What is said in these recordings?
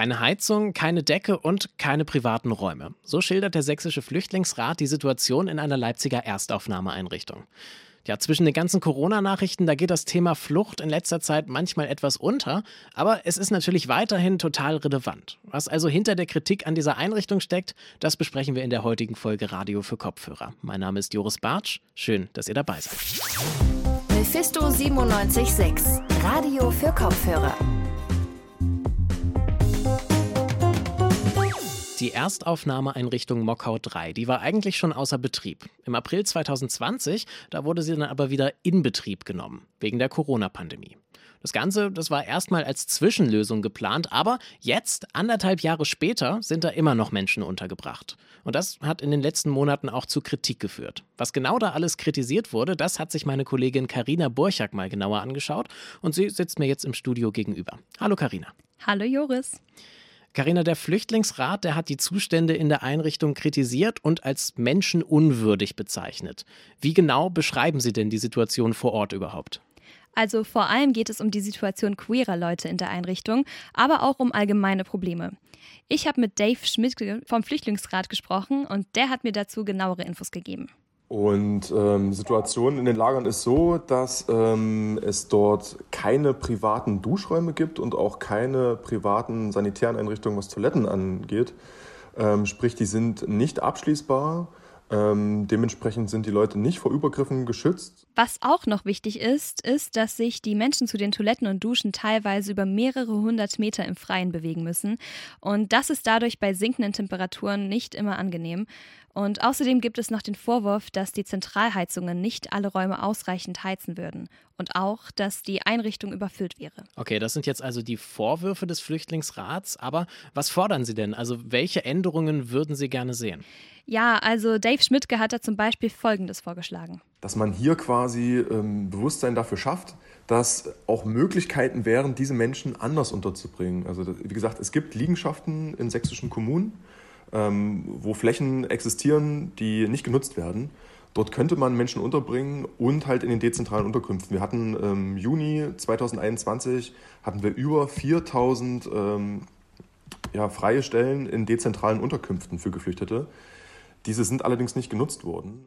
Keine Heizung, keine Decke und keine privaten Räume. So schildert der Sächsische Flüchtlingsrat die Situation in einer Leipziger Erstaufnahmeeinrichtung. Ja, zwischen den ganzen Corona-Nachrichten, da geht das Thema Flucht in letzter Zeit manchmal etwas unter, aber es ist natürlich weiterhin total relevant. Was also hinter der Kritik an dieser Einrichtung steckt, das besprechen wir in der heutigen Folge Radio für Kopfhörer. Mein Name ist Joris Bartsch. Schön, dass ihr dabei seid. Mephisto 976, Radio für Kopfhörer. Die Erstaufnahmeeinrichtung Mockau 3, die war eigentlich schon außer Betrieb. Im April 2020, da wurde sie dann aber wieder in Betrieb genommen, wegen der Corona-Pandemie. Das Ganze, das war erstmal als Zwischenlösung geplant, aber jetzt, anderthalb Jahre später, sind da immer noch Menschen untergebracht. Und das hat in den letzten Monaten auch zu Kritik geführt. Was genau da alles kritisiert wurde, das hat sich meine Kollegin Karina Burchak mal genauer angeschaut und sie sitzt mir jetzt im Studio gegenüber. Hallo Karina. Hallo Joris. Carina, der Flüchtlingsrat, der hat die Zustände in der Einrichtung kritisiert und als menschenunwürdig bezeichnet. Wie genau beschreiben Sie denn die Situation vor Ort überhaupt? Also vor allem geht es um die Situation queerer Leute in der Einrichtung, aber auch um allgemeine Probleme. Ich habe mit Dave Schmidt vom Flüchtlingsrat gesprochen und der hat mir dazu genauere Infos gegeben. Und ähm, Situation in den Lagern ist so, dass ähm, es dort keine privaten Duschräume gibt und auch keine privaten sanitären Einrichtungen, was Toiletten angeht. Ähm, sprich, die sind nicht abschließbar. Ähm, dementsprechend sind die Leute nicht vor Übergriffen geschützt. Was auch noch wichtig ist, ist, dass sich die Menschen zu den Toiletten und Duschen teilweise über mehrere hundert Meter im Freien bewegen müssen. Und das ist dadurch bei sinkenden Temperaturen nicht immer angenehm. Und außerdem gibt es noch den Vorwurf, dass die Zentralheizungen nicht alle Räume ausreichend heizen würden und auch, dass die Einrichtung überfüllt wäre. Okay, das sind jetzt also die Vorwürfe des Flüchtlingsrats. Aber was fordern Sie denn? Also welche Änderungen würden Sie gerne sehen? Ja, also Dave Schmidtke hat da zum Beispiel Folgendes vorgeschlagen. Dass man hier quasi ähm, Bewusstsein dafür schafft, dass auch Möglichkeiten wären, diese Menschen anders unterzubringen. Also wie gesagt, es gibt Liegenschaften in sächsischen Kommunen ähm, wo Flächen existieren, die nicht genutzt werden. Dort könnte man Menschen unterbringen und halt in den dezentralen Unterkünften. Wir hatten im ähm, Juni 2021 hatten wir über 4000 ähm, ja, freie Stellen in dezentralen Unterkünften für Geflüchtete. Diese sind allerdings nicht genutzt worden.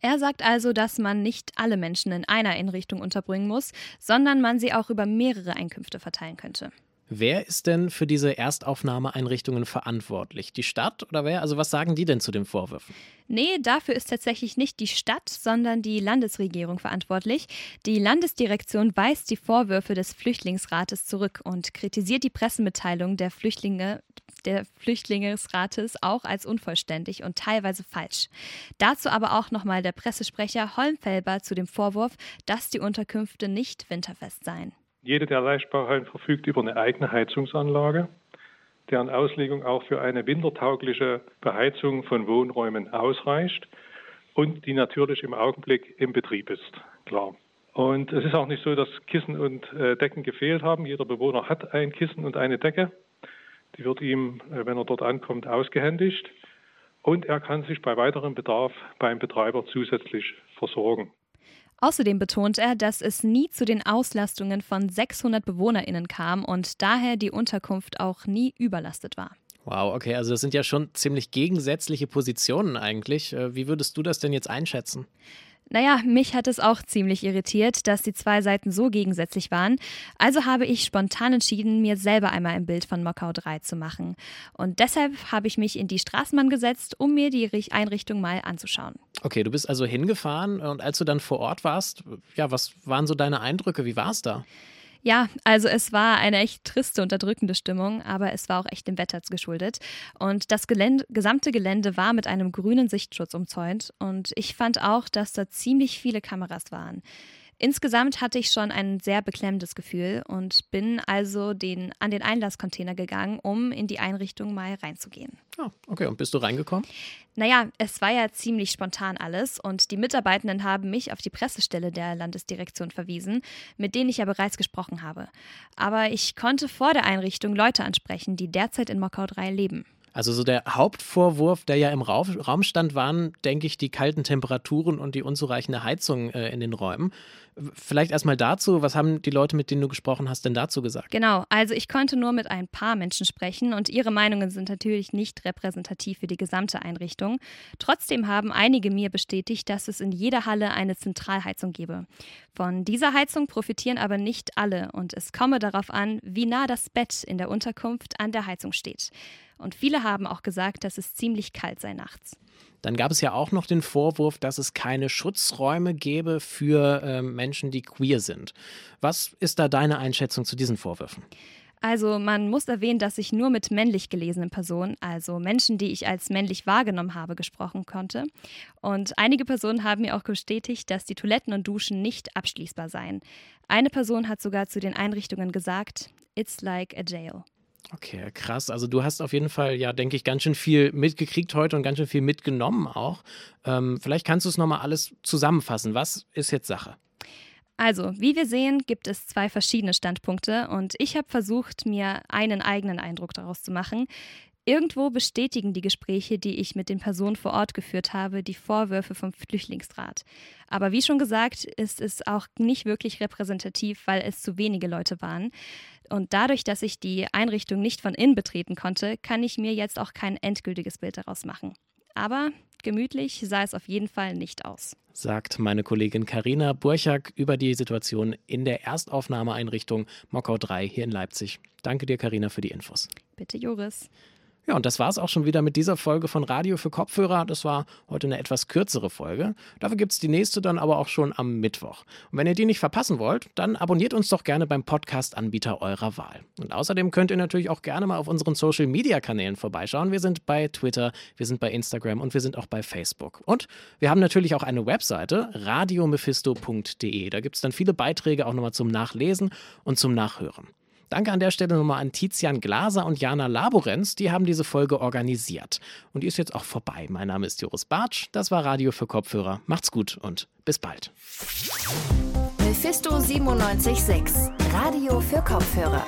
Er sagt also, dass man nicht alle Menschen in einer Einrichtung unterbringen muss, sondern man sie auch über mehrere Einkünfte verteilen könnte. Wer ist denn für diese Erstaufnahmeeinrichtungen verantwortlich? Die Stadt oder wer? Also was sagen die denn zu den Vorwürfen? Nee, dafür ist tatsächlich nicht die Stadt, sondern die Landesregierung verantwortlich. Die Landesdirektion weist die Vorwürfe des Flüchtlingsrates zurück und kritisiert die Pressemitteilung der Flüchtlinge der Flüchtlingsrates auch als unvollständig und teilweise falsch. Dazu aber auch nochmal der Pressesprecher Holmfelber zu dem Vorwurf, dass die Unterkünfte nicht winterfest seien. Jede der Leichtbauhallen verfügt über eine eigene Heizungsanlage, deren Auslegung auch für eine wintertaugliche Beheizung von Wohnräumen ausreicht und die natürlich im Augenblick im Betrieb ist. Klar. Und es ist auch nicht so, dass Kissen und äh, Decken gefehlt haben. Jeder Bewohner hat ein Kissen und eine Decke. Die wird ihm, äh, wenn er dort ankommt, ausgehändigt. Und er kann sich bei weiterem Bedarf beim Betreiber zusätzlich versorgen. Außerdem betont er, dass es nie zu den Auslastungen von 600 BewohnerInnen kam und daher die Unterkunft auch nie überlastet war. Wow, okay, also das sind ja schon ziemlich gegensätzliche Positionen eigentlich. Äh, wie würdest du das denn jetzt einschätzen? Naja, mich hat es auch ziemlich irritiert, dass die zwei Seiten so gegensätzlich waren. Also habe ich spontan entschieden, mir selber einmal ein Bild von Mockau 3 zu machen. Und deshalb habe ich mich in die Straßenbahn gesetzt, um mir die Einrichtung mal anzuschauen. Okay, du bist also hingefahren und als du dann vor Ort warst, ja, was waren so deine Eindrücke? Wie war es da? Ja, also es war eine echt triste, unterdrückende Stimmung, aber es war auch echt dem Wetter geschuldet. Und das Gelände, gesamte Gelände war mit einem grünen Sichtschutz umzäunt. Und ich fand auch, dass da ziemlich viele Kameras waren. Insgesamt hatte ich schon ein sehr beklemmendes Gefühl und bin also den, an den Einlasscontainer gegangen, um in die Einrichtung mal reinzugehen. Ah, okay. Und bist du reingekommen? Naja, es war ja ziemlich spontan alles und die Mitarbeitenden haben mich auf die Pressestelle der Landesdirektion verwiesen, mit denen ich ja bereits gesprochen habe. Aber ich konnte vor der Einrichtung Leute ansprechen, die derzeit in Mockau 3 leben. Also so der Hauptvorwurf, der ja im Raum stand, waren, denke ich, die kalten Temperaturen und die unzureichende Heizung äh, in den Räumen. Vielleicht erstmal dazu, was haben die Leute, mit denen du gesprochen hast, denn dazu gesagt? Genau, also ich konnte nur mit ein paar Menschen sprechen und ihre Meinungen sind natürlich nicht repräsentativ für die gesamte Einrichtung. Trotzdem haben einige mir bestätigt, dass es in jeder Halle eine Zentralheizung gebe. Von dieser Heizung profitieren aber nicht alle und es komme darauf an, wie nah das Bett in der Unterkunft an der Heizung steht. Und viele haben auch gesagt, dass es ziemlich kalt sei nachts. Dann gab es ja auch noch den Vorwurf, dass es keine Schutzräume gäbe für äh, Menschen, die queer sind. Was ist da deine Einschätzung zu diesen Vorwürfen? Also man muss erwähnen, dass ich nur mit männlich gelesenen Personen, also Menschen, die ich als männlich wahrgenommen habe, gesprochen konnte. Und einige Personen haben mir auch bestätigt, dass die Toiletten und Duschen nicht abschließbar seien. Eine Person hat sogar zu den Einrichtungen gesagt, It's like a jail. Okay, krass. Also du hast auf jeden Fall, ja, denke ich, ganz schön viel mitgekriegt heute und ganz schön viel mitgenommen auch. Ähm, vielleicht kannst du es nochmal alles zusammenfassen. Was ist jetzt Sache? Also, wie wir sehen, gibt es zwei verschiedene Standpunkte und ich habe versucht, mir einen eigenen Eindruck daraus zu machen. Irgendwo bestätigen die Gespräche, die ich mit den Personen vor Ort geführt habe, die Vorwürfe vom Flüchtlingsrat. Aber wie schon gesagt, ist es auch nicht wirklich repräsentativ, weil es zu wenige Leute waren. Und dadurch, dass ich die Einrichtung nicht von innen betreten konnte, kann ich mir jetzt auch kein endgültiges Bild daraus machen. Aber gemütlich sah es auf jeden Fall nicht aus. Sagt meine Kollegin Karina Burchak über die Situation in der Erstaufnahmeeinrichtung Mockau 3 hier in Leipzig. Danke dir, Karina, für die Infos. Bitte, Joris. Ja, und das war es auch schon wieder mit dieser Folge von Radio für Kopfhörer. Das war heute eine etwas kürzere Folge. Dafür gibt es die nächste dann aber auch schon am Mittwoch. Und wenn ihr die nicht verpassen wollt, dann abonniert uns doch gerne beim Podcast-Anbieter eurer Wahl. Und außerdem könnt ihr natürlich auch gerne mal auf unseren Social-Media-Kanälen vorbeischauen. Wir sind bei Twitter, wir sind bei Instagram und wir sind auch bei Facebook. Und wir haben natürlich auch eine Webseite, radiomephisto.de. Da gibt es dann viele Beiträge auch nochmal zum Nachlesen und zum Nachhören. Danke an der Stelle nochmal an Tizian Glaser und Jana Laborenz, die haben diese Folge organisiert. Und die ist jetzt auch vorbei. Mein Name ist Joris Bartsch, das war Radio für Kopfhörer. Macht's gut und bis bald. Mephisto 976, Radio für Kopfhörer.